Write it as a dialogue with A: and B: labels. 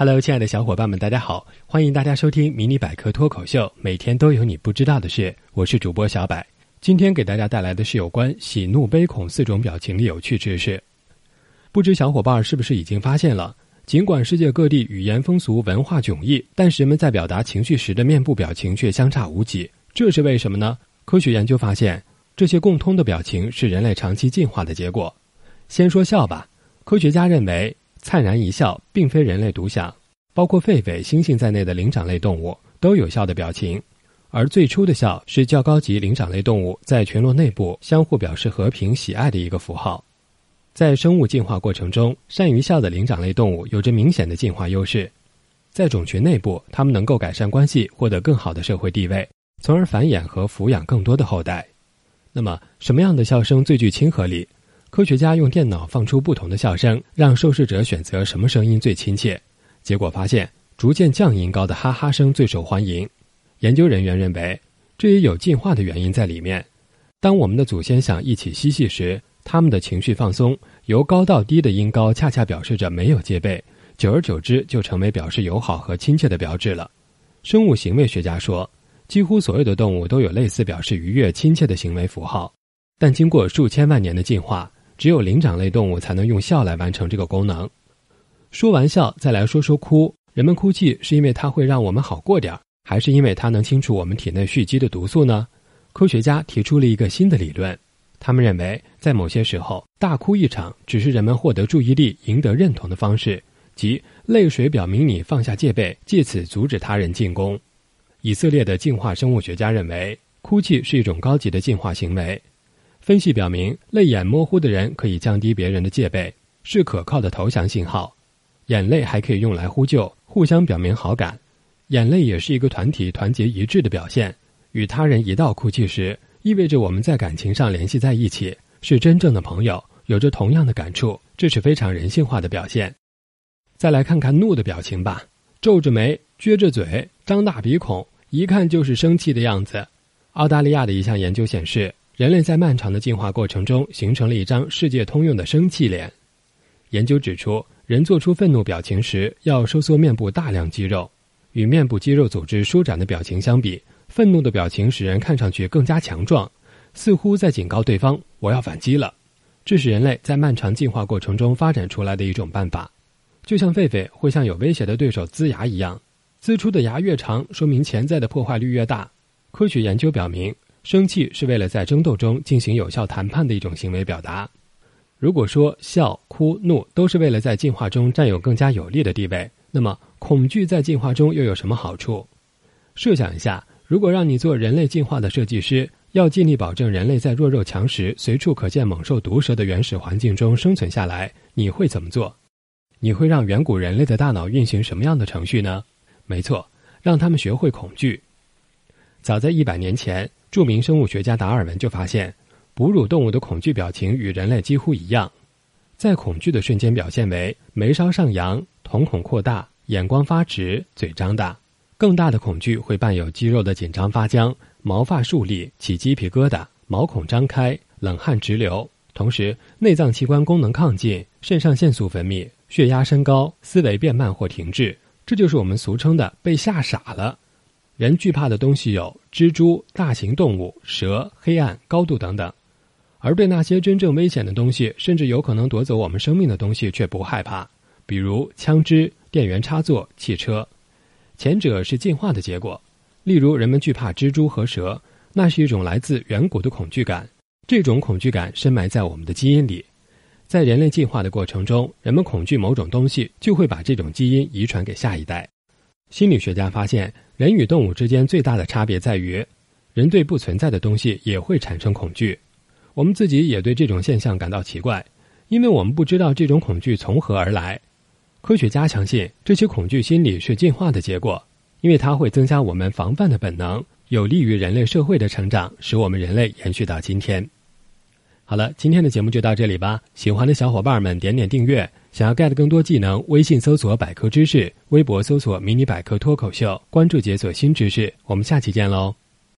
A: Hello，亲爱的小伙伴们，大家好！欢迎大家收听《迷你百科脱口秀》，每天都有你不知道的事。我是主播小百，今天给大家带来的是有关喜怒悲恐四种表情的有趣知识。不知小伙伴是不是已经发现了？尽管世界各地语言风俗文化迥异，但是人们在表达情绪时的面部表情却相差无几。这是为什么呢？科学研究发现，这些共通的表情是人类长期进化的结果。先说笑吧，科学家认为。灿然一笑，并非人类独享，包括狒狒、猩猩在内的灵长类动物都有笑的表情。而最初的笑是较高级灵长类动物在群落内部相互表示和平、喜爱的一个符号。在生物进化过程中，善于笑的灵长类动物有着明显的进化优势。在种群内部，它们能够改善关系，获得更好的社会地位，从而繁衍和抚养更多的后代。那么，什么样的笑声最具亲和力？科学家用电脑放出不同的笑声，让受试者选择什么声音最亲切。结果发现，逐渐降音高的哈哈声最受欢迎。研究人员认为，这也有进化的原因在里面。当我们的祖先想一起嬉戏时，他们的情绪放松，由高到低的音高恰恰表示着没有戒备，久而久之就成为表示友好和亲切的标志了。生物行为学家说，几乎所有的动物都有类似表示愉悦、亲切的行为符号，但经过数千万年的进化。只有灵长类动物才能用笑来完成这个功能。说完笑，再来说说哭。人们哭泣是因为它会让我们好过点儿，还是因为它能清除我们体内蓄积的毒素呢？科学家提出了一个新的理论，他们认为，在某些时候，大哭一场只是人们获得注意力、赢得认同的方式，即泪水表明你放下戒备，借此阻止他人进攻。以色列的进化生物学家认为，哭泣是一种高级的进化行为。分析表明，泪眼模糊的人可以降低别人的戒备，是可靠的投降信号。眼泪还可以用来呼救，互相表明好感。眼泪也是一个团体团结一致的表现。与他人一道哭泣时，意味着我们在感情上联系在一起，是真正的朋友，有着同样的感触，这是非常人性化的表现。再来看看怒的表情吧，皱着眉、撅着嘴、张大鼻孔，一看就是生气的样子。澳大利亚的一项研究显示。人类在漫长的进化过程中形成了一张世界通用的生气脸。研究指出，人做出愤怒表情时要收缩面部大量肌肉，与面部肌肉组织舒展的表情相比，愤怒的表情使人看上去更加强壮，似乎在警告对方“我要反击了”。这是人类在漫长进化过程中发展出来的一种办法，就像狒狒会向有威胁的对手呲牙一样，呲出的牙越长，说明潜在的破坏率越大。科学研究表明。生气是为了在争斗中进行有效谈判的一种行为表达。如果说笑、哭、怒都是为了在进化中占有更加有利的地位，那么恐惧在进化中又有什么好处？设想一下，如果让你做人类进化的设计师，要尽力保证人类在弱肉强食、随处可见猛兽毒蛇的原始环境中生存下来，你会怎么做？你会让远古人类的大脑运行什么样的程序呢？没错，让他们学会恐惧。早在一百年前。著名生物学家达尔文就发现，哺乳动物的恐惧表情与人类几乎一样，在恐惧的瞬间表现为眉梢上扬、瞳孔扩大、眼光发直、嘴张大。更大的恐惧会伴有肌肉的紧张发僵、毛发竖立、起鸡皮疙瘩、毛孔张开、冷汗直流，同时内脏器官功能亢进、肾上腺素分泌、血压升高、思维变慢或停滞。这就是我们俗称的被吓傻了。人惧怕的东西有蜘蛛、大型动物、蛇、黑暗、高度等等，而对那些真正危险的东西，甚至有可能夺走我们生命的东西却不害怕，比如枪支、电源插座、汽车。前者是进化的结果，例如人们惧怕蜘蛛和蛇，那是一种来自远古的恐惧感，这种恐惧感深埋在我们的基因里，在人类进化的过程中，人们恐惧某种东西，就会把这种基因遗传给下一代。心理学家发现。人与动物之间最大的差别在于，人对不存在的东西也会产生恐惧。我们自己也对这种现象感到奇怪，因为我们不知道这种恐惧从何而来。科学家相信，这些恐惧心理是进化的结果，因为它会增加我们防范的本能，有利于人类社会的成长，使我们人类延续到今天。好了，今天的节目就到这里吧。喜欢的小伙伴们点点订阅。想要 get 更多技能，微信搜索百科知识，微博搜索迷你百科脱口秀，关注解锁新知识。我们下期见喽。